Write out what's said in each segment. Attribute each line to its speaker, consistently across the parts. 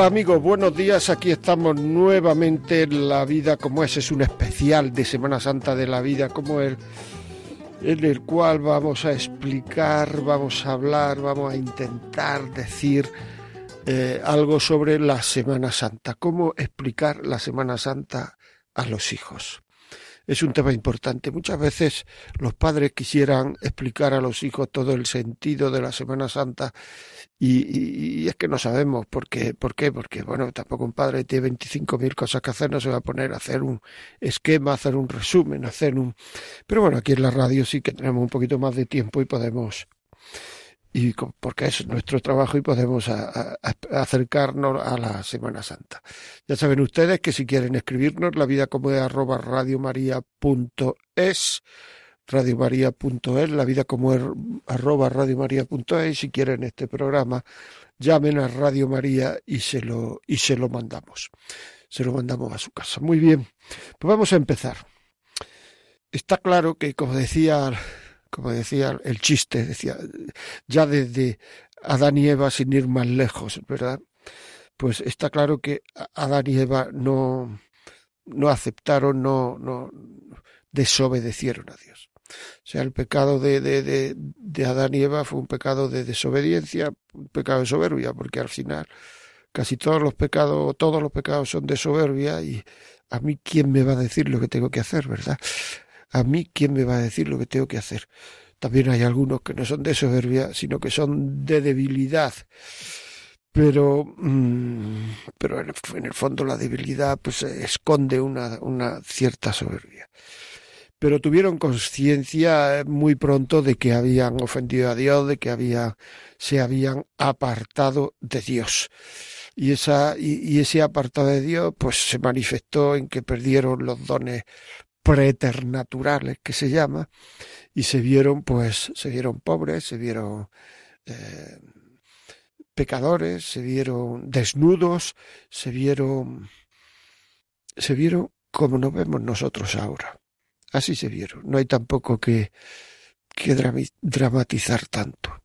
Speaker 1: Hola amigos, buenos días. Aquí estamos nuevamente en La Vida como es. Es un especial de Semana Santa de la Vida como es, en el cual vamos a explicar, vamos a hablar, vamos a intentar decir eh, algo sobre la Semana Santa. ¿Cómo explicar la Semana Santa a los hijos? Es un tema importante. Muchas veces los padres quisieran explicar a los hijos todo el sentido de la Semana Santa y, es que no sabemos por qué, por qué, porque bueno, tampoco un padre tiene 25.000 cosas que hacer, no se va a poner a hacer un esquema, hacer un resumen, hacer un... Pero bueno, aquí en la radio sí que tenemos un poquito más de tiempo y podemos y porque es nuestro trabajo y podemos acercarnos a la Semana Santa. Ya saben ustedes que si quieren escribirnos, la vida como es arroba radiomaria.es, radiomaria.es, la vida como es arroba radiomaria.es, si quieren este programa, llamen a Radio María y se lo, y se lo mandamos. Se lo mandamos a su casa. Muy bien, pues vamos a empezar. Está claro que, como decía como decía el chiste, decía, ya desde Adán y Eva sin ir más lejos, ¿verdad? Pues está claro que Adán y Eva no, no aceptaron, no, no desobedecieron a Dios. O sea, el pecado de, de, de, de Adán y Eva fue un pecado de desobediencia, un pecado de soberbia, porque al final casi todos los pecados, todos los pecados son de soberbia y a mí quién me va a decir lo que tengo que hacer, ¿verdad? A mí quién me va a decir lo que tengo que hacer. También hay algunos que no son de soberbia, sino que son de debilidad. Pero, mm, pero en el fondo la debilidad pues esconde una, una cierta soberbia. Pero tuvieron conciencia muy pronto de que habían ofendido a Dios, de que había, se habían apartado de Dios. Y, esa, y ese apartado de Dios pues se manifestó en que perdieron los dones preternaturales que se llama y se vieron pues se vieron pobres se vieron eh, pecadores se vieron desnudos se vieron se vieron como nos vemos nosotros ahora. Así se vieron. No hay tampoco que que dramatizar tanto.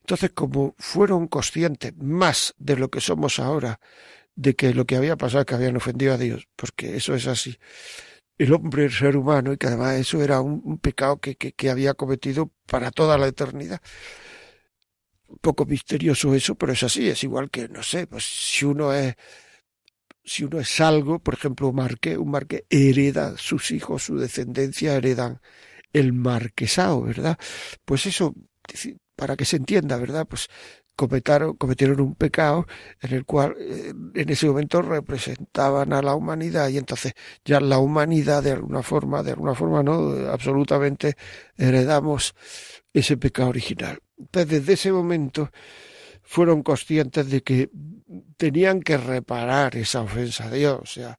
Speaker 1: Entonces como fueron conscientes más de lo que somos ahora de que lo que había pasado que habían ofendido a Dios porque eso es así el hombre, el ser humano, y que además eso era un, pecado que, que, había cometido para toda la eternidad. Un poco misterioso eso, pero es así, es igual que, no sé, pues si uno es, si uno es algo, por ejemplo, un marqués, un marqués hereda, sus hijos, su descendencia heredan el marquesado, ¿verdad? Pues eso, para que se entienda, ¿verdad? Pues cometieron, cometieron un pecado en el cual eh, en ese momento representaban a la humanidad y entonces ya la humanidad de alguna forma, de alguna forma no, absolutamente heredamos ese pecado original. Entonces desde ese momento fueron conscientes de que tenían que reparar esa ofensa a Dios, o sea,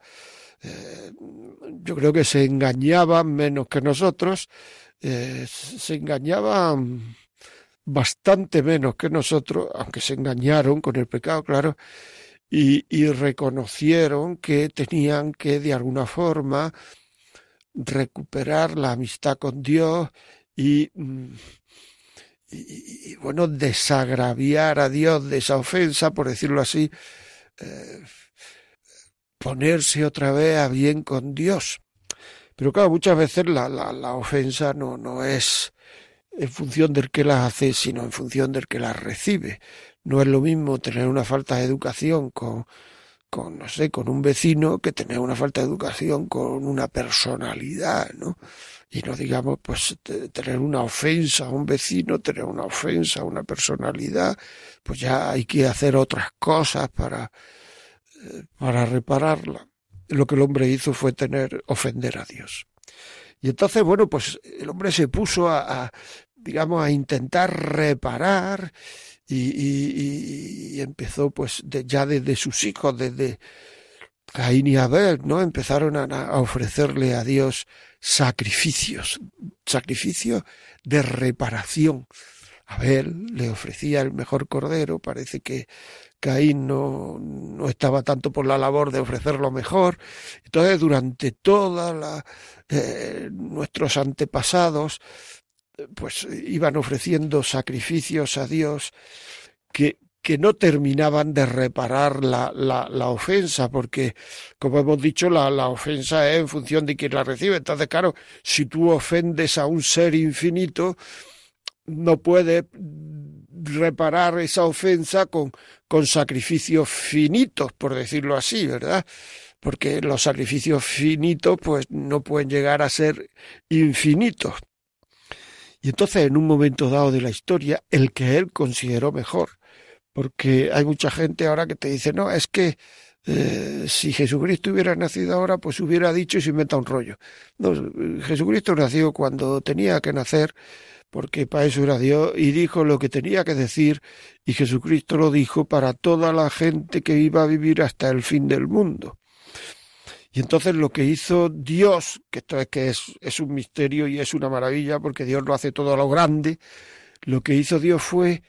Speaker 1: eh, yo creo que se engañaban menos que nosotros, eh, se engañaban bastante menos que nosotros, aunque se engañaron con el pecado, claro, y, reconocieron que tenían que de alguna forma recuperar la amistad con Dios y, mm, bueno, desagraviar a Dios de esa ofensa, por decirlo así, eh, ponerse otra vez a bien con Dios. Pero claro, muchas veces la, la, la ofensa no, no es en función del que las hace, sino en función del que las recibe. No es lo mismo tener una falta de educación con, con, no sé, con un vecino que tener una falta de educación con una personalidad, ¿no? Y no digamos, pues, tener una ofensa a un vecino, tener una ofensa a una personalidad, pues ya hay que hacer otras cosas para, eh, para repararla. Lo que el hombre hizo fue tener, ofender a Dios. Y entonces, bueno, pues el hombre se puso a, digamos, a intentar reparar y, empezó pues ya desde sus hijos, desde, Caín y Abel, ¿no? Empezaron a, ofrecerle a Dios sacrificios, sacrificios de reparación. Abel le ofrecía el mejor cordero, parece que Caín no, no estaba tanto por la labor de ofrecer lo mejor. Entonces, durante toda la, eh, nuestros antepasados, pues iban ofreciendo sacrificios a Dios que, que no terminaban de reparar la, la, la, ofensa, porque, como hemos dicho, la, la ofensa es en función de quien la recibe. Entonces, claro, si tú ofendes a un ser infinito, no puede reparar esa ofensa con, con sacrificios finitos, por decirlo así, ¿verdad? Porque los sacrificios finitos, pues, no pueden llegar a ser infinitos. Y entonces, en un momento dado de la historia, el que él consideró mejor, porque hay mucha gente ahora que te dice, no, es que eh, si Jesucristo hubiera nacido ahora, pues hubiera dicho y se inventa un rollo. Jesucristo nació cuando tenía que nacer, porque para eso era Dios, y dijo lo que tenía que decir, y Jesucristo lo dijo para toda la gente que iba a vivir hasta el fin del mundo. Y entonces lo que hizo Dios, que esto es que es, es un misterio y es una maravilla, porque Dios lo hace todo a lo grande, lo que hizo Dios fue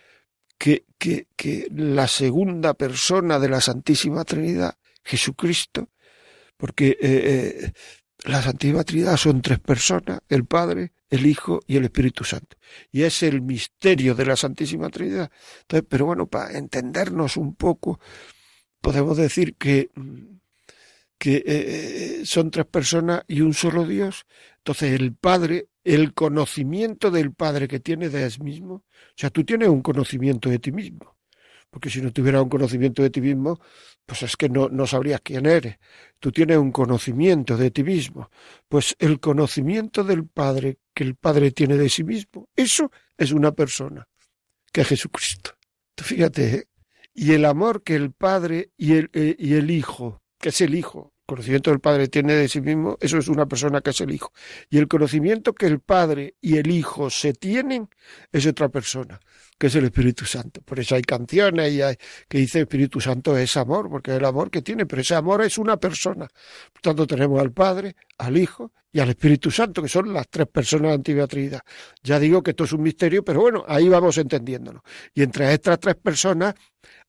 Speaker 1: que, que, que la segunda persona de la Santísima Trinidad, Jesucristo, porque eh, eh, la Santísima Trinidad son tres personas, el Padre, el Hijo y el Espíritu Santo. Y es el misterio de la Santísima Trinidad. Entonces, pero bueno, para entendernos un poco, podemos decir que que eh, eh, son tres personas y un solo Dios. Entonces el Padre, el conocimiento del Padre que tiene de sí mismo, o sea, tú tienes un conocimiento de ti mismo, porque si no tuvieras un conocimiento de ti mismo, pues es que no, no sabrías quién eres. Tú tienes un conocimiento de ti mismo. Pues el conocimiento del Padre que el Padre tiene de sí mismo, eso es una persona, que es Jesucristo. fíjate, ¿eh? y el amor que el Padre y el, y el Hijo, que es el Hijo, conocimiento del Padre tiene de sí mismo, eso es una persona que es el Hijo. Y el conocimiento que el Padre y el Hijo se tienen es otra persona, que es el Espíritu Santo. Por eso hay canciones y hay, que dice Espíritu Santo es amor, porque es el amor que tiene, pero ese amor es una persona. Por tanto, tenemos al Padre, al Hijo y al Espíritu Santo, que son las tres personas de. Ya digo que esto es un misterio, pero bueno, ahí vamos entendiéndolo. Y entre estas tres personas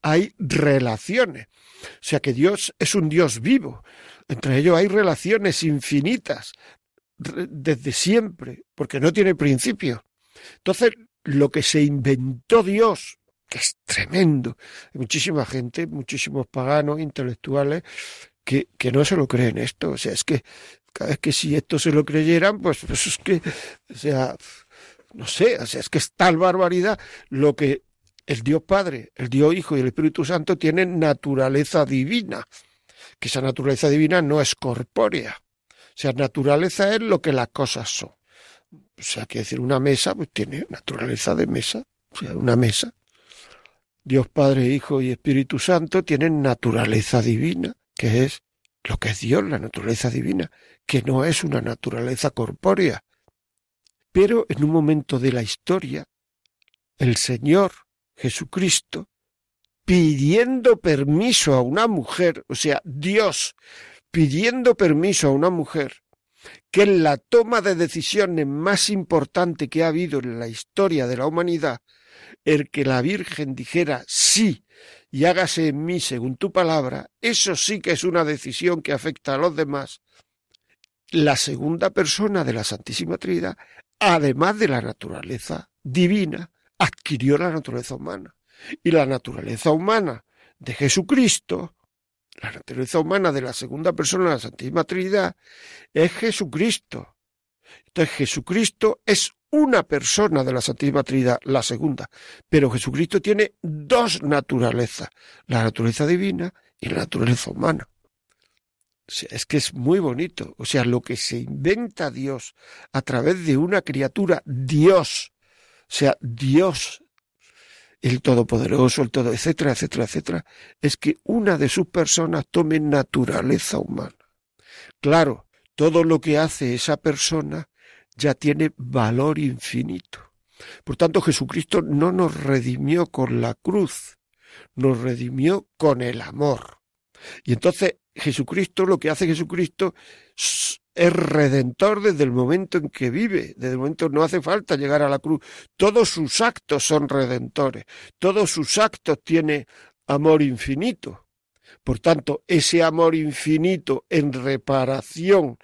Speaker 1: hay relaciones. O sea que Dios es un Dios vivo. Entre ellos hay relaciones infinitas desde siempre, porque no tiene principio. Entonces, lo que se inventó Dios, que es tremendo, hay muchísima gente, muchísimos paganos, intelectuales, que, que no se lo creen esto. O sea, es que cada vez que si esto se lo creyeran, pues, pues es que, o sea, no sé, o sea, es que es tal barbaridad lo que el Dios Padre, el Dios Hijo y el Espíritu Santo tienen naturaleza divina que esa naturaleza divina no es corpórea. O sea, naturaleza es lo que las cosas son. O sea, que decir, una mesa, pues tiene naturaleza de mesa, o sea, una mesa. Dios Padre, Hijo y Espíritu Santo tienen naturaleza divina, que es lo que es Dios, la naturaleza divina, que no es una naturaleza corpórea. Pero en un momento de la historia, el Señor Jesucristo pidiendo permiso a una mujer, o sea, Dios pidiendo permiso a una mujer, que en la toma de decisiones más importante que ha habido en la historia de la humanidad, el que la Virgen dijera sí y hágase en mí según tu palabra, eso sí que es una decisión que afecta a los demás. La segunda persona de la Santísima Trinidad, además de la naturaleza divina, adquirió la naturaleza humana. Y la naturaleza humana de Jesucristo, la naturaleza humana de la segunda persona de la Santísima Trinidad, es Jesucristo. Entonces Jesucristo es una persona de la Santísima Trinidad, la segunda. Pero Jesucristo tiene dos naturalezas, la naturaleza divina y la naturaleza humana. es que es muy bonito. O sea, lo que se inventa Dios a través de una criatura, Dios. O sea, Dios el Todopoderoso, el Todo, etcétera, etcétera, etcétera, es que una de sus personas tome naturaleza humana. Claro, todo lo que hace esa persona ya tiene valor infinito. Por tanto, Jesucristo no nos redimió con la cruz, nos redimió con el amor. Y entonces Jesucristo, lo que hace Jesucristo es redentor desde el momento en que vive, desde el momento no hace falta llegar a la cruz. Todos sus actos son redentores, todos sus actos tiene amor infinito. Por tanto, ese amor infinito en reparación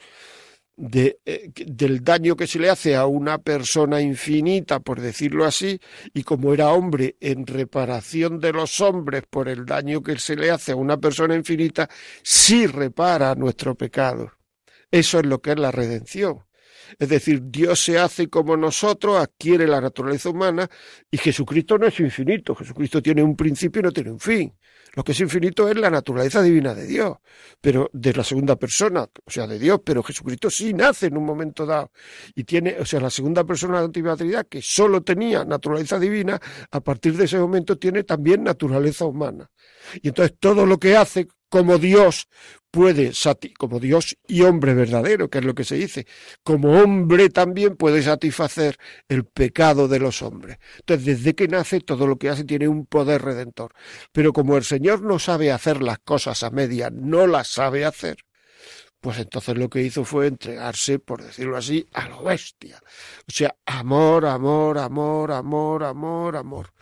Speaker 1: de, eh, del daño que se le hace a una persona infinita, por decirlo así, y como era hombre en reparación de los hombres por el daño que se le hace a una persona infinita, sí repara nuestro pecado. Eso es lo que es la redención. Es decir, Dios se hace como nosotros, adquiere la naturaleza humana y Jesucristo no es infinito. Jesucristo tiene un principio y no tiene un fin. Lo que es infinito es la naturaleza divina de Dios, pero de la segunda persona, o sea, de Dios, pero Jesucristo sí nace en un momento dado y tiene, o sea, la segunda persona de la Trinidad que solo tenía naturaleza divina, a partir de ese momento tiene también naturaleza humana. Y entonces todo lo que hace como Dios puede, como Dios y hombre verdadero, que es lo que se dice, como hombre también puede satisfacer el pecado de los hombres. Entonces, desde que nace, todo lo que hace tiene un poder redentor. Pero como el Señor no sabe hacer las cosas a media, no las sabe hacer, pues entonces lo que hizo fue entregarse, por decirlo así, a lo bestia. O sea, amor, amor, amor, amor, amor, amor.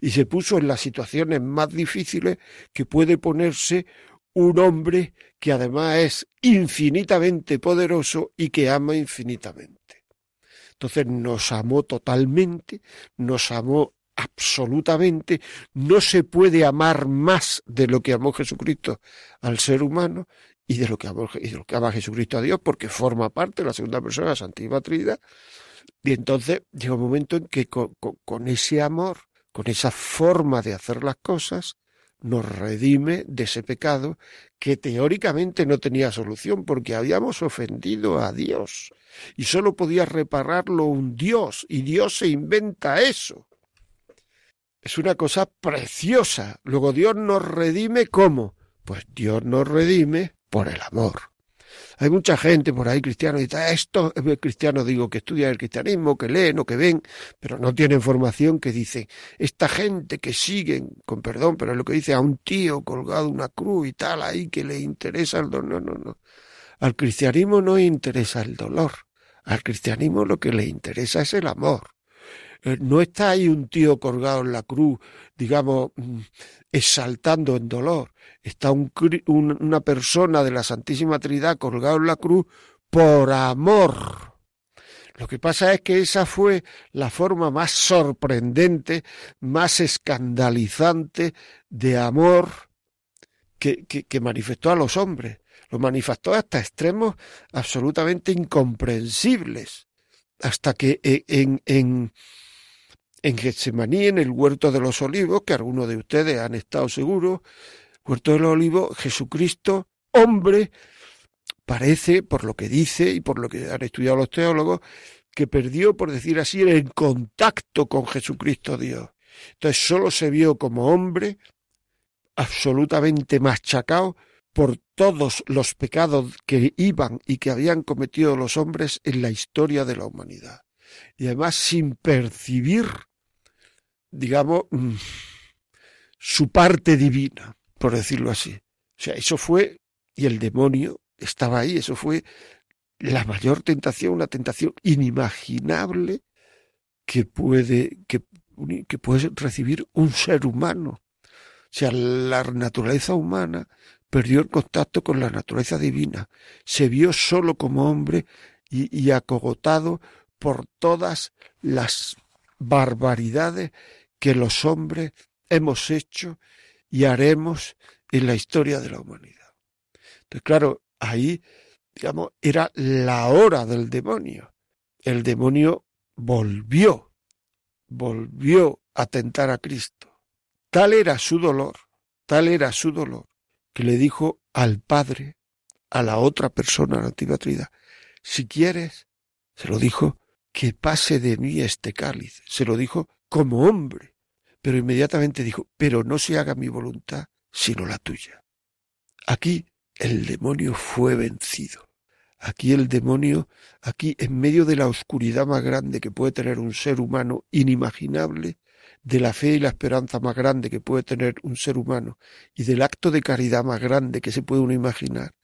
Speaker 1: Y se puso en las situaciones más difíciles que puede ponerse un hombre que además es infinitamente poderoso y que ama infinitamente. Entonces nos amó totalmente, nos amó absolutamente, no se puede amar más de lo que amó Jesucristo al ser humano y de lo que amó, y de lo que ama Jesucristo a Dios, porque forma parte de la segunda persona la Santísima Trinidad. Y entonces llega un momento en que con ese amor, con esa forma de hacer las cosas, nos redime de ese pecado que teóricamente no tenía solución porque habíamos ofendido a Dios y sólo podía repararlo un Dios y Dios se inventa eso. Es una cosa preciosa. Luego Dios nos redime ¿cómo? Pues Dios nos redime por el amor. Hay mucha gente por ahí cristiano y dice, esto es cristiano, digo, que estudia el cristianismo, que leen o que ven, pero no tienen formación que dice, esta gente que siguen, con perdón, pero es lo que dice a un tío colgado una cruz y tal ahí que le interesa el dolor. No, no, no. Al cristianismo no interesa el dolor. Al cristianismo lo que le interesa es el amor. Eh, no está ahí un tío colgado en la cruz, digamos, mm, exaltando en dolor. Está un, una persona de la Santísima Trinidad colgado en la cruz por amor. Lo que pasa es que esa fue la forma más sorprendente, más escandalizante de amor que, que, manifestó a los hombres. Lo manifestó hasta extremos absolutamente incomprensibles. Hasta que eh, en, en Getsemaní, en el huerto de los olivos, que algunos de ustedes han estado seguros, huerto de los olivos, Jesucristo, hombre, parece, por lo que dice y por lo que han estudiado los teólogos, que perdió, por decir así, el contacto con Jesucristo Dios. Entonces solo se vio como hombre absolutamente machacado por todos los pecados que iban y que habían cometido los hombres en la historia de la humanidad. Y además sin percibir digamos, mm, su parte divina, por decirlo así. O sea, eso fue, y el demonio estaba ahí, eso fue la mayor tentación, una tentación inimaginable que puede, que, que puede recibir un ser humano. O sea, la naturaleza humana perdió el contacto con la naturaleza divina, se vio solo como hombre y, y acogotado por todas las barbaridades que los hombres hemos hecho y haremos en la historia de la humanidad. Entonces, claro, ahí, digamos, era la hora del demonio. El demonio volvió, volvió a tentar a Cristo. Tal era su dolor, tal era su dolor, que le dijo al Padre, a la otra persona, la Trinidad, si quieres, se lo dijo, que pase de mí este cáliz. Se lo dijo como hombre pero inmediatamente dijo, pero no se haga mi voluntad, sino la tuya. Aquí el demonio fue vencido. Aquí el demonio, aquí en medio de la oscuridad más grande que puede tener un ser humano inimaginable, de la fe y la esperanza más grande que puede tener un ser humano y del acto de caridad más grande que se puede uno imaginar,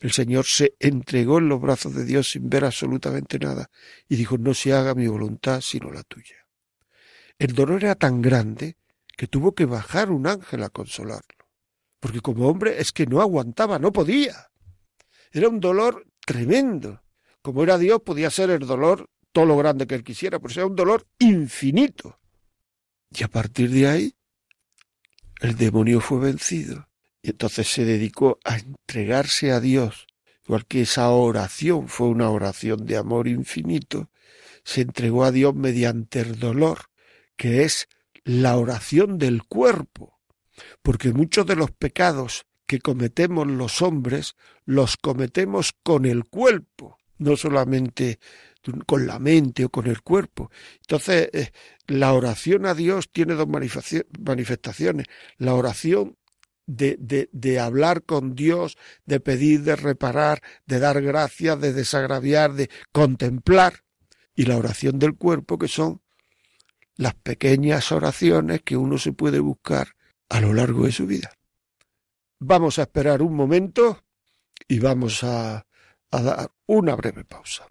Speaker 1: el Señor se entregó en los brazos de Dios sin ver absolutamente nada y dijo, no se haga mi voluntad sino la tuya. El dolor era tan grande que tuvo que bajar un ángel a consolarlo, porque como hombre es que no aguantaba, no podía. Era un dolor tremendo. Como era Dios, podía ser el dolor todo lo grande que él quisiera, pero era un dolor infinito. Y a partir de ahí, el demonio fue vencido. Y entonces se dedicó a entregarse a Dios, igual que esa oración fue una oración de amor infinito, se entregó a Dios mediante el dolor, que es la oración del cuerpo, porque muchos de los pecados que cometemos los hombres los cometemos con el cuerpo, no solamente con la mente o con el cuerpo. Entonces, eh, la oración a Dios tiene dos manifestaciones. La oración de, de, de, hablar con Dios, de pedir, de reparar, de dar gracias, de desagraviar, de contemplar, y la oración del cuerpo, que son las pequeñas oraciones que uno se puede buscar a lo largo de su vida. Vamos a esperar un momento y vamos a, a dar una breve pausa.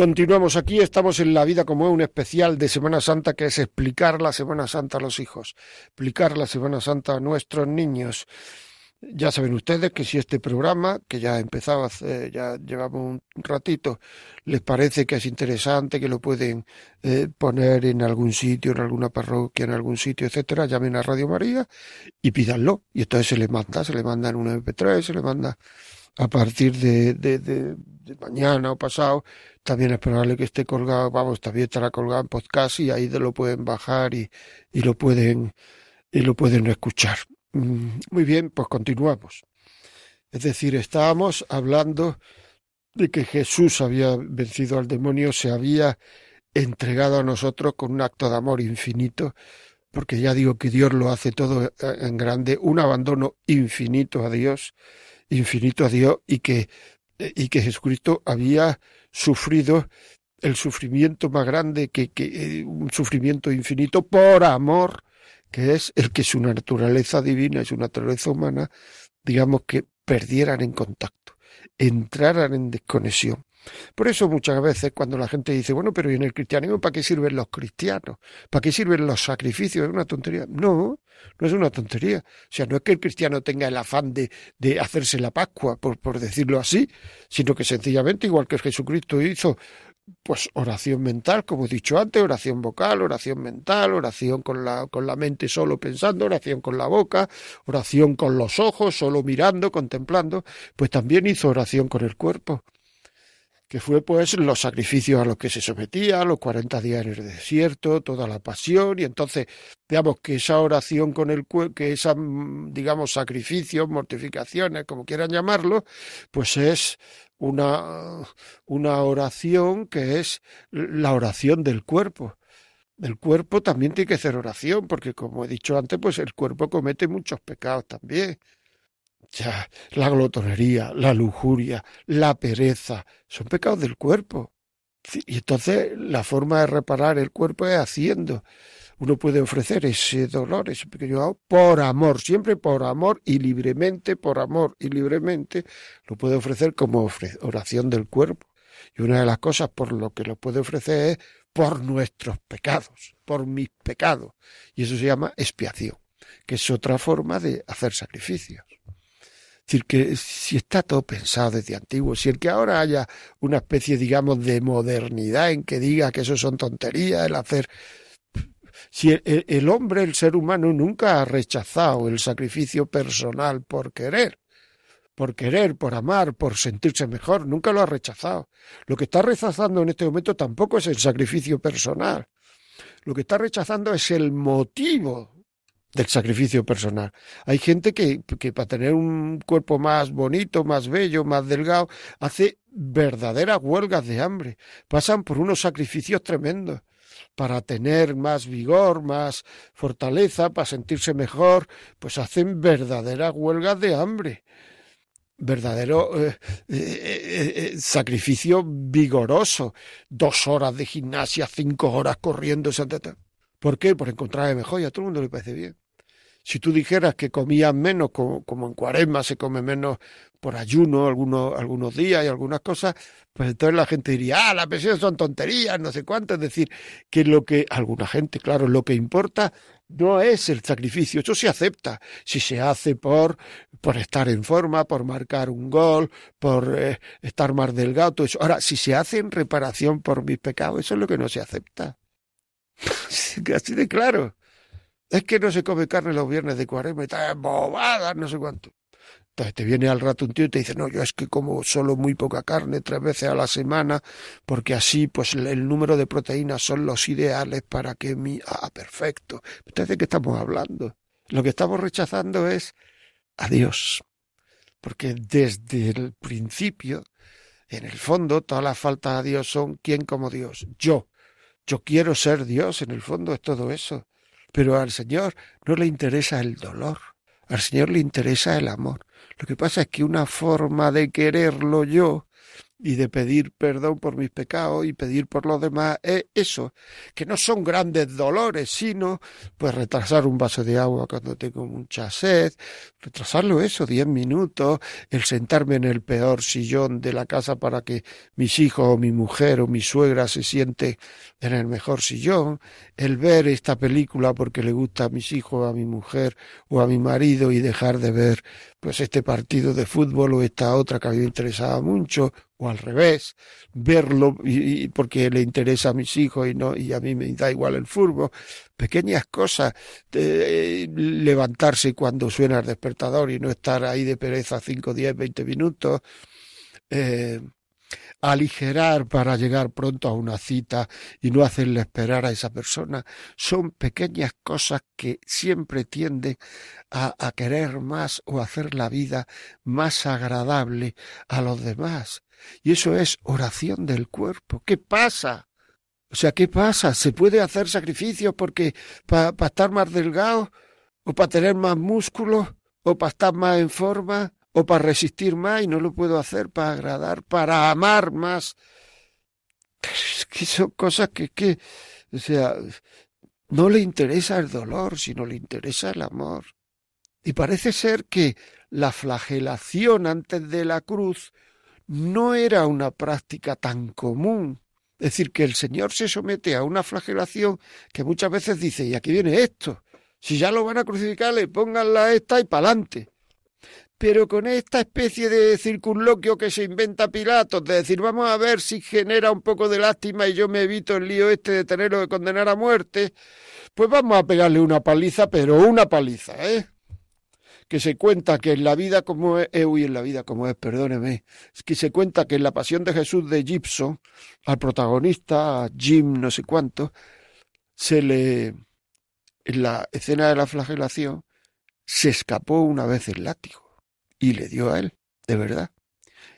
Speaker 1: Continuamos aquí, estamos en La Vida como es un especial de Semana Santa que es explicar la Semana Santa a los hijos, explicar la Semana Santa a nuestros niños. Ya saben ustedes que si este programa, que ya hace, ya llevamos un ratito, les parece que es interesante, que lo pueden eh, poner en algún sitio, en alguna parroquia, en algún sitio, etcétera, llamen a Radio María y pídanlo. Y entonces se les manda, se les manda en un MP3, se les manda a partir de, de, mañana o pasado, también es probable que esté colgado, vamos, también estará colgado en podcast y ahí lo pueden bajar y, y lo pueden y lo pueden escuchar. Mm, muy bien, pues continuamos. Es decir, estábamos hablando de que Jesús había vencido al demonio, se había entregado a nosotros con un acto de amor infinito, porque ya digo que Dios lo hace todo en grande, un abandono infinito a Dios, infinito a Dios y que y que Jesucristo había sufrido el sufrimiento más grande, que, que un sufrimiento infinito por amor, que es el que su naturaleza divina y su naturaleza humana, digamos que perdieran en contacto, entraran en desconexión. Por eso muchas veces cuando la gente dice, bueno, pero ¿y en el cristianismo para qué sirven los cristianos? ¿Para qué sirven los sacrificios? ¿Es una tontería? No, no es una tontería. O sea, no es que el cristiano tenga el afán de, de hacerse la Pascua, por, por decirlo así, sino que sencillamente, igual que Jesucristo hizo pues oración mental, como he dicho antes, oración vocal, oración mental, oración con la, con la mente solo pensando, oración con la boca, oración con los ojos, solo mirando, contemplando, pues también hizo oración con el cuerpo que fue pues los sacrificios a los que se sometía, los cuarenta días en el desierto, toda la pasión, y entonces, digamos que esa oración con el que esa, mm, digamos, sacrificios, mortificaciones, como quieran llamarlo, pues es una, una oración que es la oración del cuerpo. El cuerpo también tiene que hacer oración, porque como he dicho antes, pues el cuerpo comete muchos pecados también ya, la glotonería, la lujuria, la pereza, son pecados del cuerpo. Y entonces la forma de reparar el cuerpo es haciendo. Uno puede ofrecer ese dolor, ese pequeño por amor, siempre por amor y libremente, por amor y libremente, lo puede ofrecer como oración del cuerpo. Y una de las cosas por lo que lo puede ofrecer es por nuestros pecados, por mis pecados. Y eso se llama expiación, que es otra forma de hacer sacrificios decir, que si está todo pensado desde antiguo, si el que ahora haya una especie, digamos, de modernidad en que diga que eso son tonterías, el hacer... Si el, el hombre, el ser humano, nunca ha rechazado el sacrificio personal por querer, por querer, por amar, por sentirse mejor, nunca lo ha rechazado. Lo que está rechazando en este momento tampoco es el sacrificio personal. Lo que está rechazando es el motivo del sacrificio personal. Hay gente que, que para tener un cuerpo más bonito, más bello, más delgado, hace verdaderas huelgas de hambre. Pasan por unos sacrificios tremendos para tener más vigor, más fortaleza, para sentirse mejor, pues hacen verdaderas huelgas de hambre. Verdadero eh, eh, eh, sacrificio vigoroso. Dos horas de gimnasia, cinco horas corriendo. ¿Por qué? Por encontrarme mejor y a todo el mundo le parece bien. Si tú dijeras que comías menos, como, en cuaresma se come menos por ayuno algunos, algunos días y algunas cosas, pues entonces la gente diría, ah, las pensiones son tonterías, no sé cuánto. Es decir, que lo que, alguna gente, claro, lo que importa no es el sacrificio, eso se acepta. Si se hace por, por estar en forma, por marcar un gol, por eh, estar más delgado, eso. Ahora, si se hace en reparación por mis pecados, eso es lo que no se acepta. Así de claro. Es que no se come carne los viernes de cuaresma y está bobadas, no sé cuánto. Entonces te viene al rato un tío y te dice, no, yo es que como solo muy poca carne, tres veces a la semana, porque así pues el número de proteínas son los ideales para que mi... Ah, perfecto. Entonces, ¿de qué estamos hablando? Lo que estamos rechazando es a Dios. Porque desde el principio, en el fondo, todas las faltas a Dios son ¿quién como Dios? Yo. Yo quiero ser Dios, en el fondo es todo eso. Pero al Señor no le interesa el dolor, al Señor le interesa el amor. Lo que pasa es que una forma de quererlo yo y de pedir perdón por mis pecados y pedir por los demás es eso, que no son grandes dolores, sino pues retrasar un vaso de agua cuando tengo mucha sed, retrasarlo eso, diez minutos, el sentarme en el peor sillón de la casa para que mis hijos o mi mujer o mi suegra se siente en el mejor sillón, el ver esta película porque le gusta a mis hijos, a mi mujer o a mi marido y dejar de ver pues este partido de fútbol o esta otra que a mí me interesaba mucho, o al revés, verlo y, porque le interesa a mis hijos y no y a mí me da igual el fútbol, pequeñas cosas, levantarse cuando suena el despertador y no estar ahí de pereza cinco, diez, veinte minutos, eh, aligerar para llegar pronto a una cita y no hacerle esperar a esa persona, son pequeñas cosas que siempre tienden a, querer más o hacer la vida más agradable a los demás. Y eso es oración del cuerpo. ¿Qué pasa? O sea, ¿qué pasa? ¿Se puede hacer sacrificios porque para estar más delgado o para tener más músculo o para estar más en forma o para resistir más y no lo puedo hacer para agradar, para amar más. Es que son cosas que, que, o sea, no le interesa el dolor, sino le interesa el amor. Y parece ser que la flagelación antes de la cruz no era una práctica tan común. Es decir, que el Señor se somete a una flagelación que muchas veces dice, y aquí viene esto, si ya lo van a crucificar, le pongan la esta y pa'lante. Pero con esta especie de circunloquio que se inventa Pilatos, de decir, vamos a ver si genera un poco de lástima y yo me evito el lío este de tenerlo que condenar a muerte, pues vamos a pegarle una paliza, pero una paliza, ¿eh? que se cuenta que en la vida como es, eh, uy, en la vida como es, perdóneme, es que se cuenta que en la pasión de Jesús de Gibson, al protagonista, a Jim no sé cuánto, se le, en la escena de la flagelación, se escapó una vez el látigo y le dio a él, de verdad.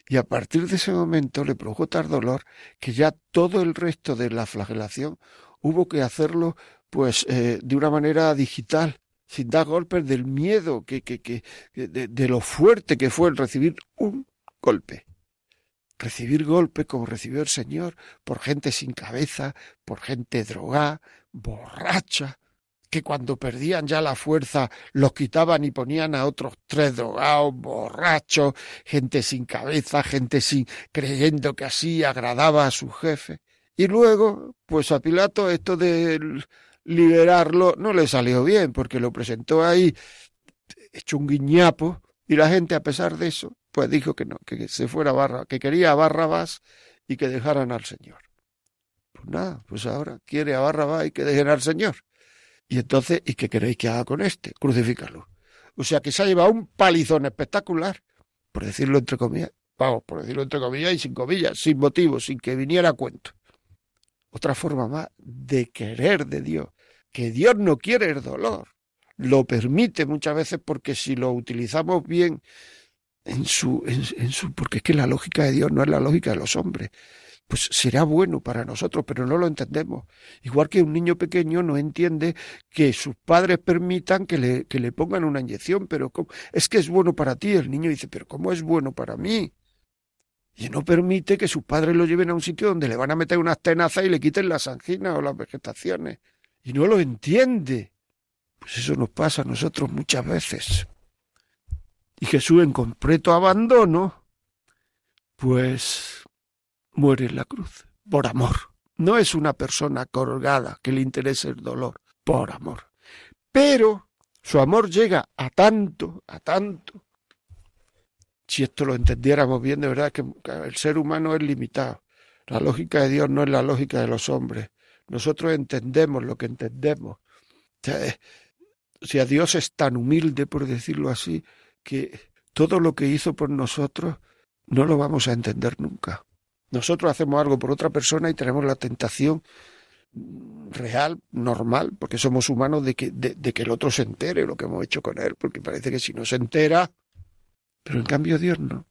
Speaker 1: Y a partir de ese momento le produjo tal dolor que ya todo el resto de la flagelación hubo que hacerlo pues eh, de una manera digital, sin dar golpes del miedo que, que, que de, de, lo fuerte que fue el recibir un golpe. Recibir golpe como recibió el Señor por gente sin cabeza, por gente drogada, borracha, que cuando perdían ya la fuerza los quitaban y ponían a otros tres drogados, borrachos, gente sin cabeza, gente sin creyendo que así agradaba a su jefe. Y luego, pues a Pilato esto de liberarlo no le salió bien, porque lo presentó ahí hecho un guiñapo, y la gente a pesar de eso, pues dijo que no, que se fuera Barra, que quería a Barrabás y que dejaran al Señor. Pues nada, pues ahora quiere a Barrabás y que dejen al Señor. Y entonces, ¿y qué queréis que haga con este? Crucifícalo. O sea que se ha llevado un palizón espectacular, por decirlo entre comillas, vamos, por decirlo entre comillas y sin comillas, sin motivo, sin que viniera a cuento. Otra forma más de querer de Dios, que Dios no quiere el dolor, lo permite muchas veces porque si lo utilizamos bien en su, en, en su, porque es que la lógica de Dios no es la lógica de los hombres pues será bueno para nosotros, pero no lo entendemos. Igual que un niño pequeño no entiende que sus padres permitan que le, que le pongan una inyección, pero es que es bueno para ti. El niño dice, pero ¿cómo es bueno para mí? Y no permite que sus padres lo lleven a un sitio donde le van a meter unas tenazas y le quiten las anginas o las vegetaciones. Y no lo entiende. Pues eso nos pasa a nosotros muchas veces. Y Jesús en completo abandono, pues muere en la cruz, por amor. No es una persona colgada que le interese el dolor, por amor. Pero su amor llega a tanto, a tanto. Si esto lo entendiéramos bien, de verdad que el ser humano es limitado. La lógica de Dios no es la lógica de los hombres. Nosotros entendemos lo que entendemos. O sea, Dios es tan humilde, por decirlo así, que todo lo que hizo por nosotros no lo vamos a entender nunca. Nosotros hacemos algo por otra persona y tenemos la tentación real, normal, porque somos humanos, de que, de, que el otro se entere lo que hemos hecho con él, porque parece que si no se entera, pero en cambio Dios no.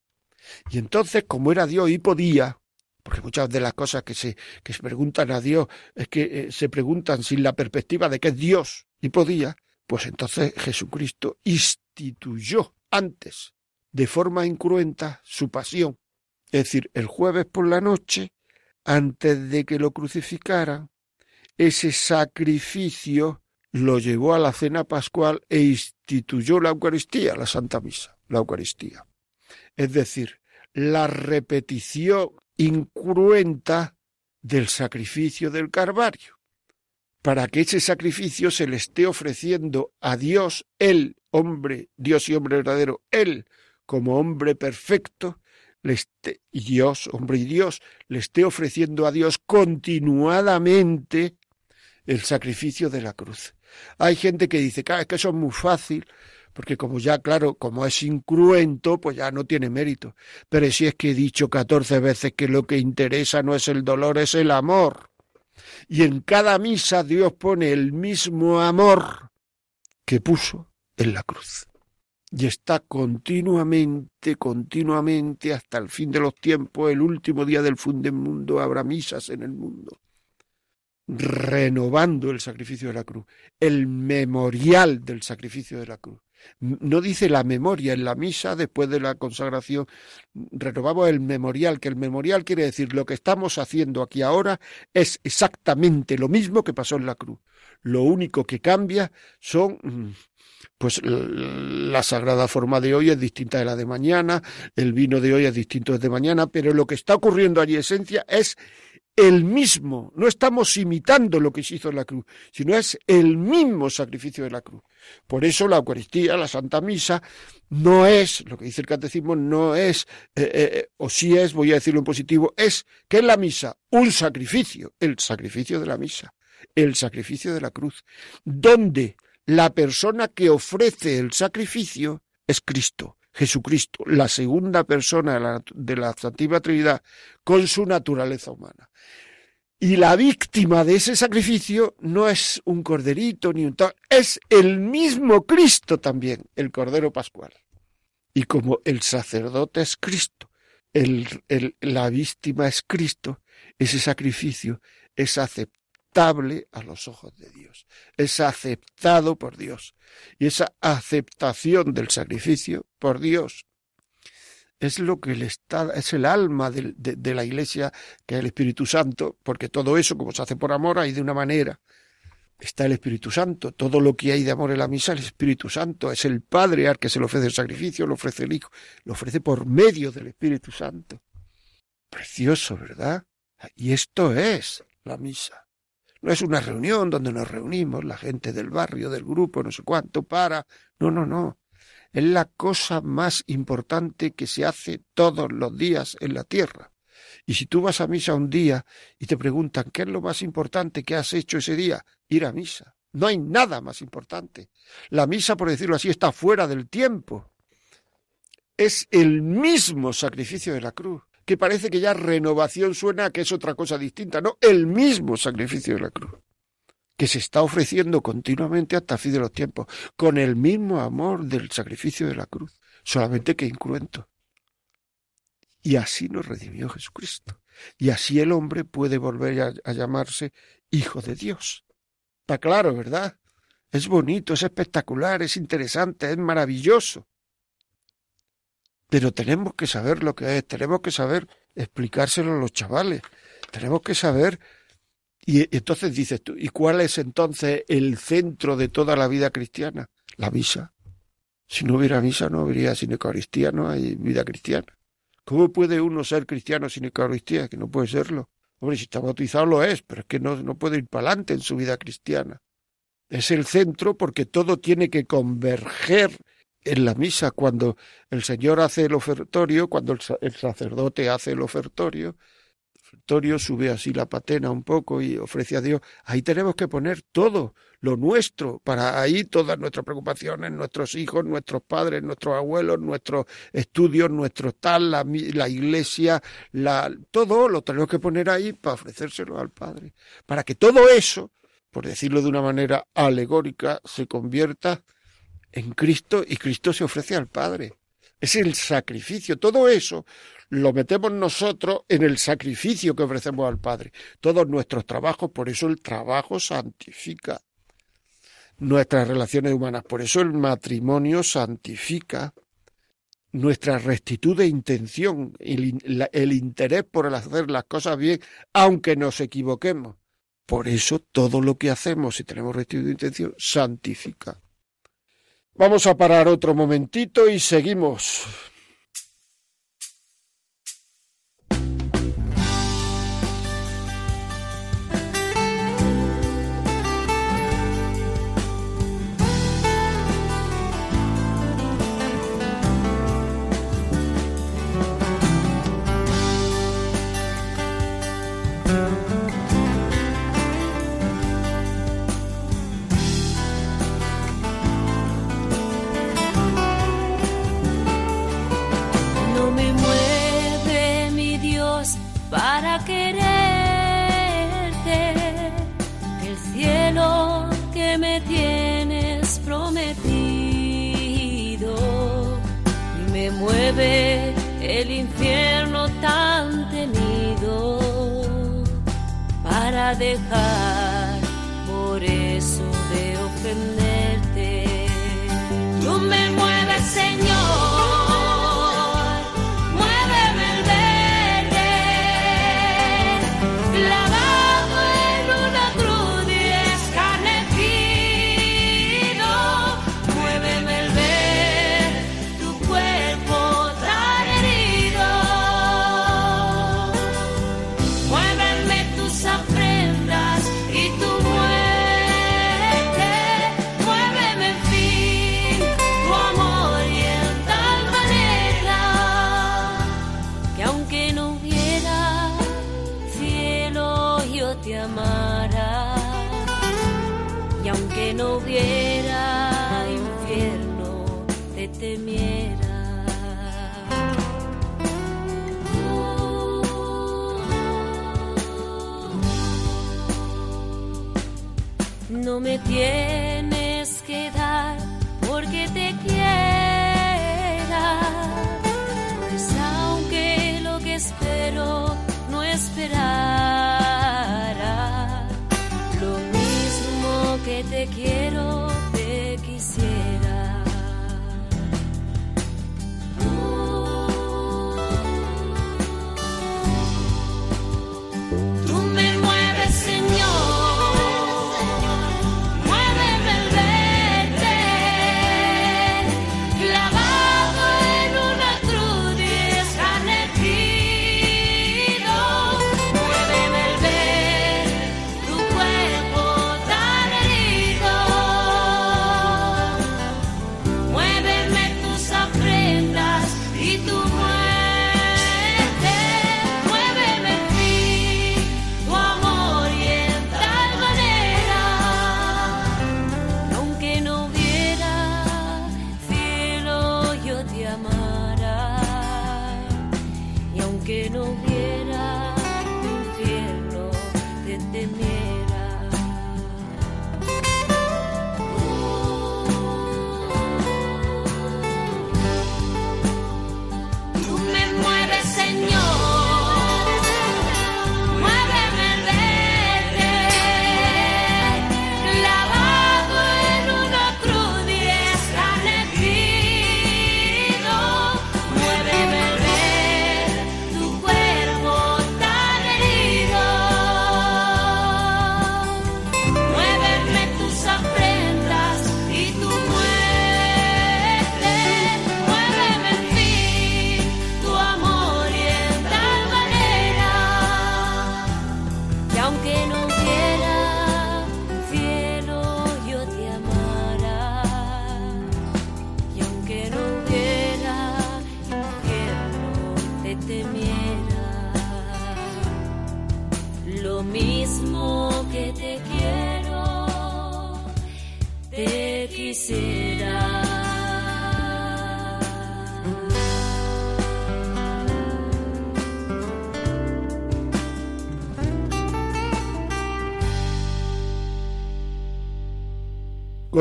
Speaker 1: Y entonces, como era Dios y podía, porque muchas de las cosas que se, que se preguntan a Dios es que eh, se preguntan sin la perspectiva de que es Dios y podía, pues entonces Jesucristo instituyó antes, de forma incruenta, su pasión es decir, el jueves por la noche, antes de que lo crucificaran, ese sacrificio lo llevó a la cena pascual e instituyó la Eucaristía, la Santa Misa, la Eucaristía. Es decir, la repetición incruenta del sacrificio del Carvario, para que ese sacrificio se le esté ofreciendo a Dios, Él, hombre, Dios y hombre verdadero, Él, como hombre perfecto, le esté, Dios, hombre y Dios, le esté ofreciendo a Dios continuadamente el sacrificio de la cruz. Hay gente que dice, es que eso es muy fácil, porque como ya, claro, como es incruento, pues ya no tiene mérito. Pero si es que he dicho catorce veces que lo que interesa no es el dolor, es el amor. Y en cada misa Dios pone el mismo amor que puso en la cruz y está continuamente, continuamente, hasta el fin de los tiempos, el último día del fin del mundo, habrá misas en el mundo, renovando el sacrificio de la cruz, el memorial del sacrificio de la cruz. No dice la memoria en la misa después de la consagración. Renovamos el memorial, que el memorial quiere decir lo que estamos haciendo aquí ahora es exactamente lo mismo que pasó en la cruz. Lo único que cambia son mm, pues la sagrada forma de hoy es distinta de la de mañana, el vino de hoy es distinto de mañana, pero lo que está ocurriendo allí esencia es el mismo, no estamos imitando lo que se hizo en la cruz, sino es el mismo sacrificio de la cruz. Por eso la Eucaristía, la Santa Misa, no es, lo que dice el catecismo, no es, eh, eh, eh, o sí es, voy a decirlo en positivo, es, que es la misa? Un sacrificio, el sacrificio de la misa, el sacrificio de la cruz, donde la persona que ofrece el sacrificio es Cristo. Jesucristo, la segunda persona de la, Santísima Trinidad, con su naturaleza humana. Y la víctima de ese sacrificio no es un corderito ni un tal, es el mismo Cristo también, el Cordero Pascual. Y como el sacerdote es Cristo, el, la víctima es Cristo, ese sacrificio es aceptable a los ojos de Dios, es aceptado por Dios. Y esa aceptación del sacrificio por Dios es lo que le está, es el alma de, de, la iglesia, que el Espíritu Santo, porque todo eso, como se hace por amor, hay de una manera. Está el Espíritu Santo, todo lo que hay de amor en la misa, el Espíritu Santo, es el Padre al que se le ofrece el sacrificio, lo ofrece el Hijo, lo ofrece por medio del Espíritu Santo. Precioso, ¿verdad? Y esto es la misa. No es una reunión donde nos reunimos, la gente del barrio, del grupo, no sé cuánto, para. No, no, no. Es la cosa más importante que se hace todos los días en la tierra. Y si tú vas a misa un día y te preguntan qué es lo más importante que has hecho ese día, ir a misa. No hay nada más importante. La misa, por decirlo así, está fuera del tiempo. Es el mismo sacrificio de la cruz que parece que ya renovación suena que es otra cosa distinta, no, el mismo sacrificio de la cruz, que se está ofreciendo continuamente hasta el fin de los tiempos, con el mismo amor del sacrificio de la cruz, solamente que incruento. Y así nos redimió Jesucristo. Y así el hombre puede volver a, a llamarse hijo de Dios. Está claro, ¿verdad? Es bonito, es espectacular, es interesante, es maravilloso. Pero tenemos que saber lo que es, tenemos que saber explicárselo a los chavales, tenemos que saber. Y entonces dices tú, ¿y cuál es entonces el centro de toda la vida cristiana? La misa. Si no hubiera misa, no habría sin Eucaristía, no hay vida cristiana. ¿Cómo puede uno ser cristiano sin Eucaristía? Que no puede serlo. Hombre, si está bautizado lo es, pero es que no, no puede ir para adelante en su vida cristiana. Es el centro porque todo tiene que converger en la misa, cuando el Señor hace el ofertorio, cuando el, sacerdote hace el ofertorio, sube así la patena un poco y ofrece a Dios, ahí tenemos que poner todo lo nuestro, para ahí todas nuestras preocupaciones, nuestros hijos, nuestros padres, nuestros abuelos, nuestros estudios, nuestro tal, la, iglesia, todo lo tenemos que poner ahí para ofrecérselo al Padre, para que todo eso, por decirlo de una manera alegórica, se convierta Cristo y Cristo se ofrece al Padre. Es el sacrificio. Todo eso lo metemos nosotros en el sacrificio que ofrecemos al Padre. Todos nuestros trabajos, por eso el trabajo santifica nuestras relaciones humanas. Por eso el matrimonio santifica nuestra rectitud de intención, el, el interés por hacer las cosas bien, aunque nos equivoquemos. Por eso todo lo que hacemos, si tenemos rectitud de intención, santifica. Vamos a parar otro momentito y seguimos.
Speaker 2: me tiene.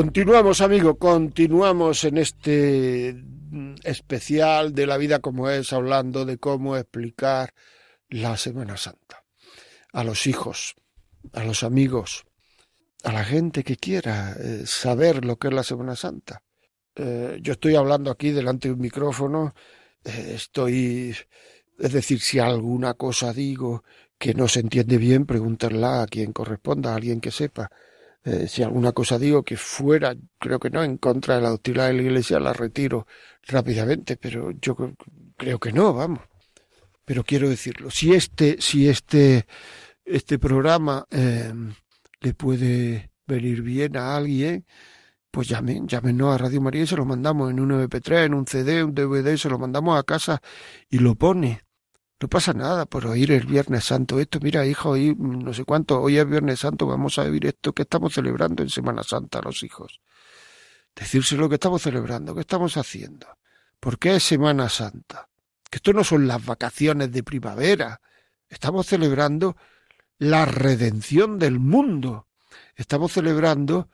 Speaker 1: Continuamos, amigo, continuamos en este especial de la vida como es, hablando de cómo explicar la Semana Santa a los hijos, a los amigos, a la gente que quiera eh, saber lo que es la Semana Santa. Eh, yo estoy hablando aquí delante de un micrófono, eh, estoy, es decir, si alguna cosa digo que no se entiende bien, pregúntenla a quien corresponda, a alguien que sepa. Eh, si alguna cosa digo que fuera, creo que no, en contra de la doctrina de la Iglesia, la retiro rápidamente, pero yo creo que no, vamos. Pero quiero decirlo, si este, si este, este programa eh, le puede venir bien a alguien, pues llamen, llámenos a Radio María y se lo mandamos en un MP3, en un CD, un DVD, se lo mandamos a casa y lo pone. No pasa nada por oír el Viernes Santo. Esto, mira, hijo, hoy no sé cuánto, hoy es Viernes Santo, vamos a vivir esto que estamos celebrando en Semana Santa los hijos. Decírselo que estamos celebrando, que estamos haciendo. ¿Por qué es Semana Santa? Que esto no son las vacaciones de primavera. Estamos celebrando la redención del mundo. Estamos celebrando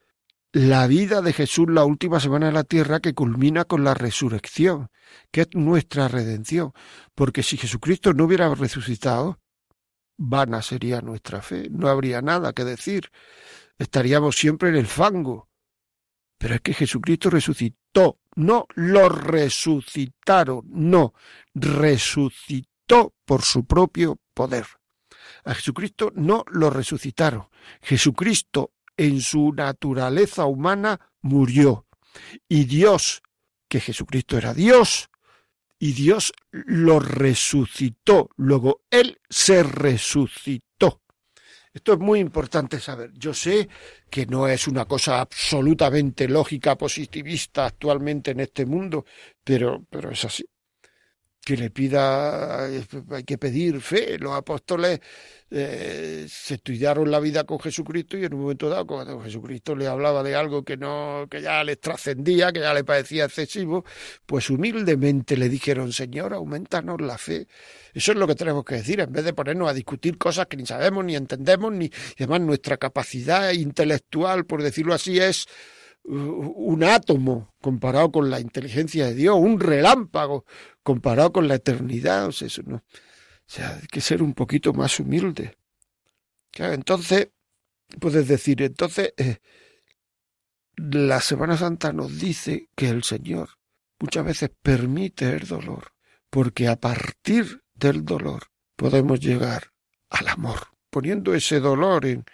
Speaker 1: la vida de Jesús la última semana de la tierra que culmina con la resurrección, que es nuestra redención. Porque si Jesucristo no hubiera resucitado, vana sería nuestra fe, no habría nada que decir, estaríamos siempre en el fango. Pero es que Jesucristo resucitó, no lo resucitaron, no, resucitó por su propio poder. A Jesucristo no lo resucitaron. Jesucristo en su naturaleza humana murió. Y Dios, que Jesucristo era Dios, y Dios lo resucitó. Luego Él se resucitó. Esto es muy importante saber. Yo sé que no es una cosa absolutamente lógica, positivista actualmente en este mundo, pero, pero es así que le pida, hay que pedir fe. Los apóstoles eh, se estudiaron la vida con Jesucristo y en un momento dado, cuando Jesucristo le hablaba de algo que no, que ya les trascendía, que ya le parecía excesivo, pues humildemente le dijeron, Señor, aumentanos la fe. Eso es lo que tenemos que decir, en vez de ponernos a discutir cosas que ni sabemos, ni entendemos, ni, y además nuestra capacidad intelectual, por decirlo así, es un átomo comparado con la inteligencia de Dios, un relámpago comparado con la eternidad. O sea, eso no. O sea, hay que ser un poquito más humilde. entonces, puedes decir, entonces, eh, la Semana Santa nos dice que el Señor muchas veces permite el dolor, porque a partir del dolor podemos llegar al amor. Poniendo ese dolor en,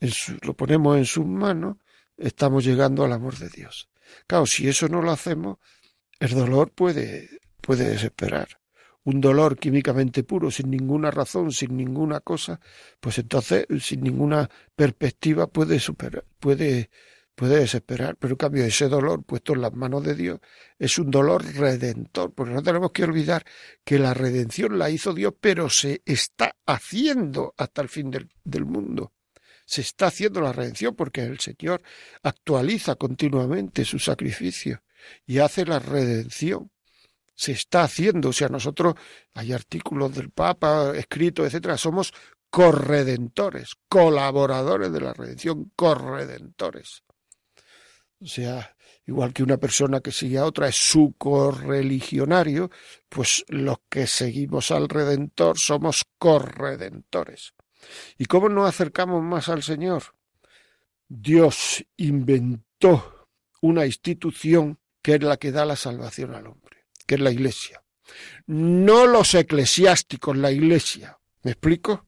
Speaker 1: en lo ponemos en sus manos, estamos llegando al amor de Dios. Claro, si eso no lo hacemos, el dolor puede, puede desesperar. Un dolor químicamente puro, sin ninguna razón, sin ninguna cosa, pues entonces, sin ninguna perspectiva, puede superar, puede, puede desesperar. Pero en cambio, ese dolor puesto en las manos de Dios es un dolor redentor, porque no tenemos que olvidar que la redención la hizo Dios, pero se está haciendo hasta el fin del, del mundo se está haciendo la redención porque el Señor actualiza continuamente su sacrificio y hace la redención. Se está haciendo, o sea, nosotros hay artículos del Papa escritos, etcétera, somos corredentores, colaboradores de la redención, corredentores. O sea, igual que una persona que sigue a otra es su correligionario, pues los que seguimos al Redentor somos corredentores. ¿Y cómo nos acercamos más al Señor? Dios inventó una institución que es la que da la salvación al hombre, que es la Iglesia. No los eclesiásticos, la Iglesia. ¿Me explico?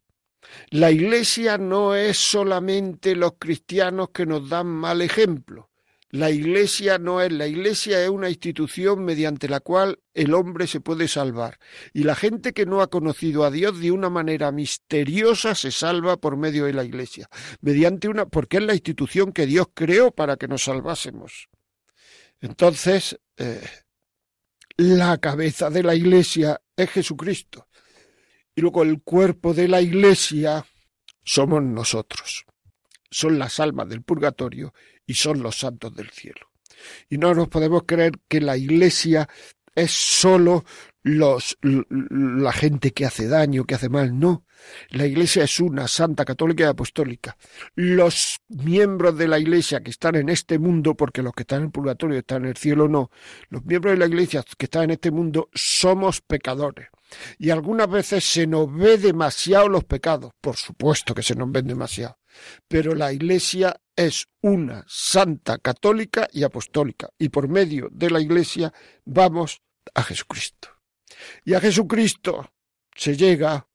Speaker 1: La Iglesia no es solamente los cristianos que nos dan mal ejemplo. La Iglesia no es, la Iglesia es una institución mediante la cual el hombre se puede salvar. Y la gente que no ha conocido a Dios de una manera misteriosa se salva por medio de la Iglesia. Mediante una, porque es la institución que Dios creó para que nos salvásemos. Entonces, eh, la cabeza de la Iglesia es Jesucristo. Y luego el cuerpo de la Iglesia somos nosotros. Son las almas del purgatorio y son los santos del cielo. Y no nos podemos creer que la Iglesia es sólo los, la gente que hace daño, que hace mal. No, la Iglesia es una, santa, católica y apostólica. Los miembros de la Iglesia que están en este mundo, porque los que están en el purgatorio están en el cielo, no. Los miembros de la Iglesia que están en este mundo somos pecadores. Y algunas veces se nos ve demasiado los pecados. Por supuesto que se nos ven demasiado. Pero la Iglesia es una santa católica y apostólica. Y por medio de la Iglesia vamos a Jesucristo. Y a Jesucristo se llega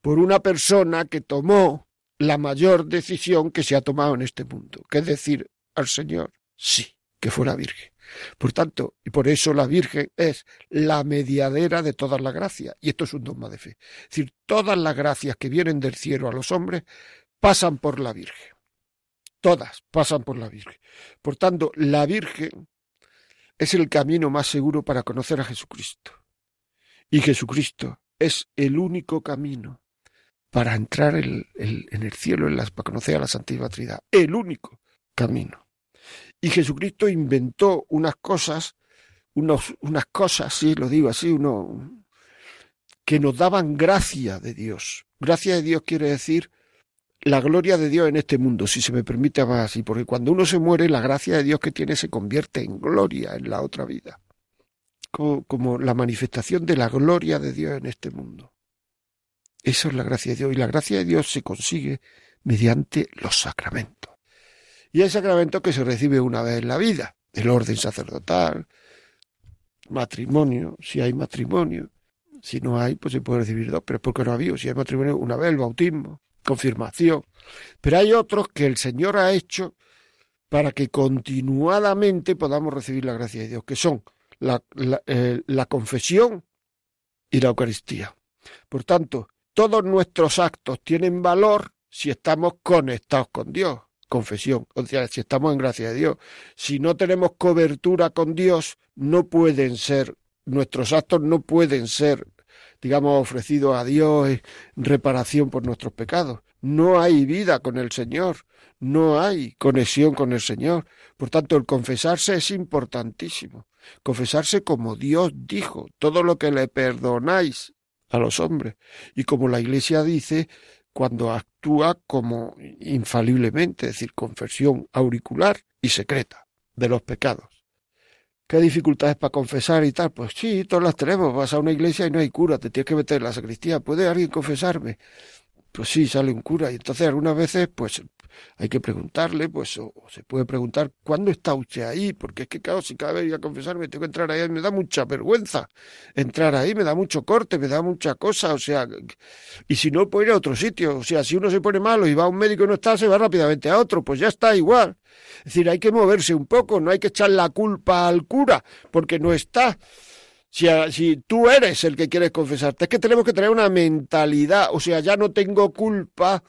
Speaker 1: por una persona que tomó la mayor decisión que se ha tomado en este mundo, que es decir al Señor, sí, que fuera virgen. Por tanto, y por eso la Virgen es la mediadera de todas las gracias. Y esto es un dogma de fe. Es decir, todas las gracias que vienen del cielo a los hombres pasan por la Virgen. Todas pasan por la Virgen. Por tanto, la Virgen es el camino más seguro para conocer a Jesucristo. Y Jesucristo es el único camino para entrar en el cielo, para conocer a la Santísima Trinidad. El único camino. Y Jesucristo inventó unas cosas, unos, unas cosas, sí, lo digo así, uno, que nos daban gracia de Dios. Gracia de Dios quiere decir la gloria de Dios en este mundo, si se me permite más así, porque cuando uno se muere, la gracia de Dios que tiene se convierte en gloria en la otra vida, como, la manifestación de la gloria de Dios en este mundo. Eso es la gracia de Dios, y la gracia de Dios se consigue mediante los sacramentos. Y hay sacramento que se recibe una vez en la vida, el orden sacerdotal, matrimonio, si hay matrimonio. Si no hay, pues se puede recibir dos, pero es porque no ha habido. Si hay matrimonio, una vez el bautismo, confirmación. Pero hay otros que el Señor ha hecho para que continuadamente podamos recibir la gracia de Dios, que son la, eh, la confesión y la Eucaristía. Por tanto, todos nuestros actos tienen valor si estamos conectados con Dios. Confesión, o sea, si estamos en gracia de Dios. Si no tenemos cobertura con Dios, no pueden ser, nuestros actos no pueden ser, digamos, ofrecidos a Dios en reparación por nuestros pecados. No hay vida con el Señor, no hay conexión con el Señor. Por tanto, el confesarse es importantísimo. Confesarse como Dios dijo, todo lo que le perdonáis a los hombres. Y como la Iglesia dice, cuando actúa como infaliblemente, es decir, confesión auricular y secreta de los pecados. ¿Qué dificultades para confesar y tal? Pues sí, todas las tenemos. Vas a una iglesia y no hay cura, te tienes que meter en la sacristía. ¿Puede alguien confesarme? Pues sí, sale un cura. Y entonces algunas veces, pues hay que preguntarle, pues, o, se puede preguntar, ¿cuándo está usted ahí? Porque es que, claro, si cada vez voy a confesarme tengo que entrar ahí, me da mucha vergüenza entrar ahí, me da mucho corte, me da mucha cosa, o sea, y si no, puedo ir a otro sitio, o sea, si uno se pone malo y va a un médico y no está, se va rápidamente a otro, pues ya está igual. Es decir, hay que moverse un poco, no hay que echar la culpa al cura, porque no está. Si, si, tú eres el que quieres confesarte, es que tenemos que tener una mentalidad, o sea, ya no tengo culpa,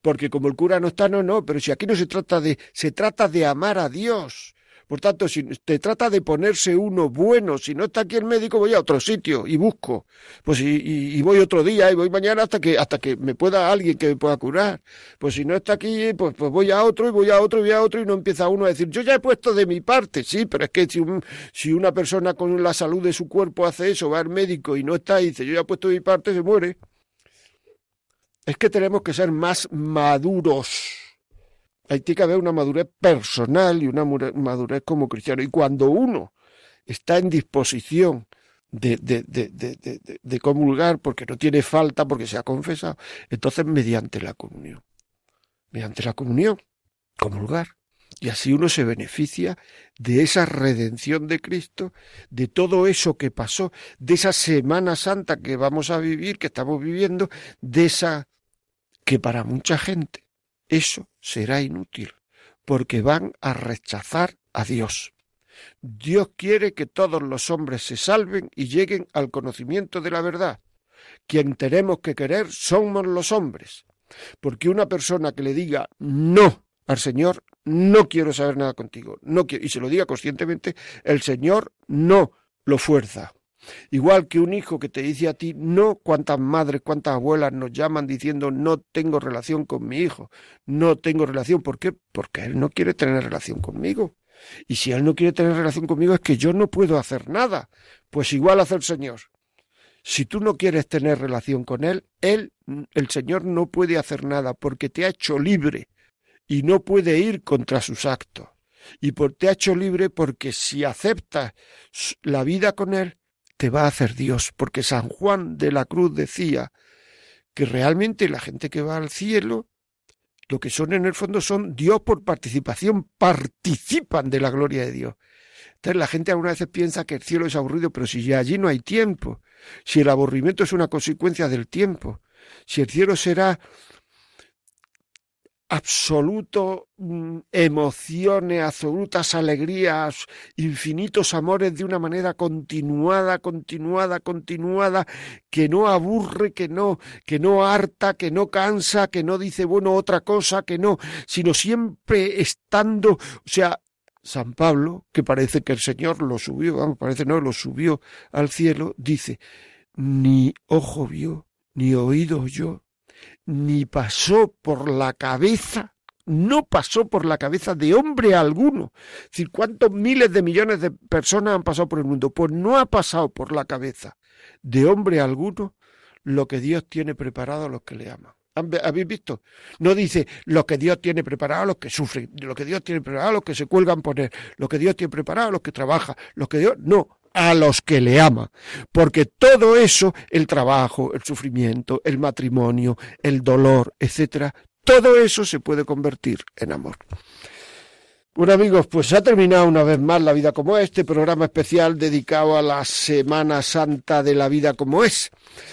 Speaker 1: porque como el cura no está, no, no, pero si aquí no se trata de, se trata de amar a Dios. Por tanto, si te trata de ponerse uno bueno, si no está aquí el médico, voy a otro sitio y busco. Pues y, y, voy otro día y voy mañana hasta que, hasta que me pueda alguien que me pueda curar. Pues si no está aquí, pues, pues voy a otro y voy a otro y voy a otro y no empieza uno a decir, yo ya he puesto de mi parte, sí, pero es que si, un, si una persona con la salud de su cuerpo hace eso, va al médico y no está y dice, yo ya he puesto de mi parte, se muere es que tenemos que ser más maduros. Hay que haber una madurez personal y una madurez como cristiano. Y cuando uno está en disposición de, de, de, de, comulgar porque no tiene falta, porque se ha confesado, entonces mediante la comunión. Mediante la comunión, comulgar. Y así uno se beneficia de esa redención de Cristo, de todo eso que pasó, de esa Semana Santa que vamos a vivir, que estamos viviendo, de esa que para mucha gente eso será inútil, porque van a rechazar a Dios. Dios quiere que todos los hombres se salven y lleguen al conocimiento de la verdad. Quien tenemos que querer somos los hombres, porque una persona que le diga no al Señor, no quiero saber nada contigo, no quiero, y se lo diga conscientemente, el Señor no lo fuerza. Igual que un hijo que te dice a ti, no, cuántas madres, cuántas abuelas nos llaman diciendo no tengo relación con mi hijo, no tengo relación. ¿Por qué? Porque él no quiere tener relación conmigo. Y si él no quiere tener relación conmigo es que yo no puedo hacer nada. Pues igual hace el Señor. Si tú no quieres tener relación con él, él, el Señor no puede hacer nada porque te ha hecho libre y no puede ir contra sus actos. Y por, te ha hecho libre porque si aceptas la vida con él, te va a hacer Dios, porque San Juan de la Cruz decía que realmente la gente que va al cielo, lo que son en el fondo son Dios por participación, participan de la gloria de Dios. Entonces la gente algunas veces piensa que el cielo es aburrido, pero si ya allí no hay tiempo, si el aburrimiento es una consecuencia del tiempo, si el cielo será absoluto mm, emociones, absolutas alegrías, infinitos amores de una manera continuada, continuada, continuada, que no aburre, que no, que no harta, que no cansa, que no dice bueno otra cosa, que no, sino siempre estando, o sea, San Pablo, que parece que el Señor lo subió, vamos, parece no, lo subió al cielo, dice, ni ojo vio, ni oído yo, ni pasó por la cabeza, no pasó por la cabeza de hombre alguno. Es decir, ¿cuántos miles de millones de personas han pasado por el mundo? Pues no ha pasado por la cabeza de hombre alguno lo que Dios tiene preparado a los que le aman. ¿Habéis visto? No dice lo que Dios tiene preparado a los que sufren, lo que Dios tiene preparado a los que se cuelgan por él, lo que Dios tiene preparado a los que trabajan, lo que Dios... No, a los que le ama. Porque todo eso, el trabajo, el sufrimiento, el matrimonio, el dolor, etcétera, todo eso se puede convertir en amor. Bueno amigos, pues ha terminado una vez más La Vida como este programa especial dedicado a la Semana Santa de la Vida como es.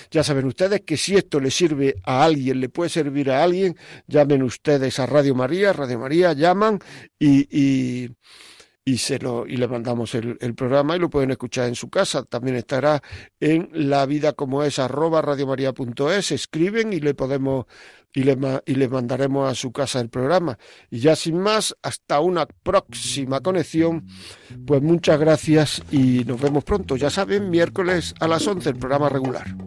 Speaker 1: Ya saben ustedes que si esto le sirve a alguien, le puede servir a alguien, llamen ustedes a Radio María, Radio María llaman y, y y se lo y le mandamos el, programa y lo pueden escuchar en su casa. También estará en la vida como es arroba radiomaria.es. Escriben y le podemos y le, y le mandaremos a su casa el programa. Y ya sin más, hasta una próxima conexión. Pues muchas gracias y nos vemos pronto. Ya saben, miércoles a las 11 el programa regular.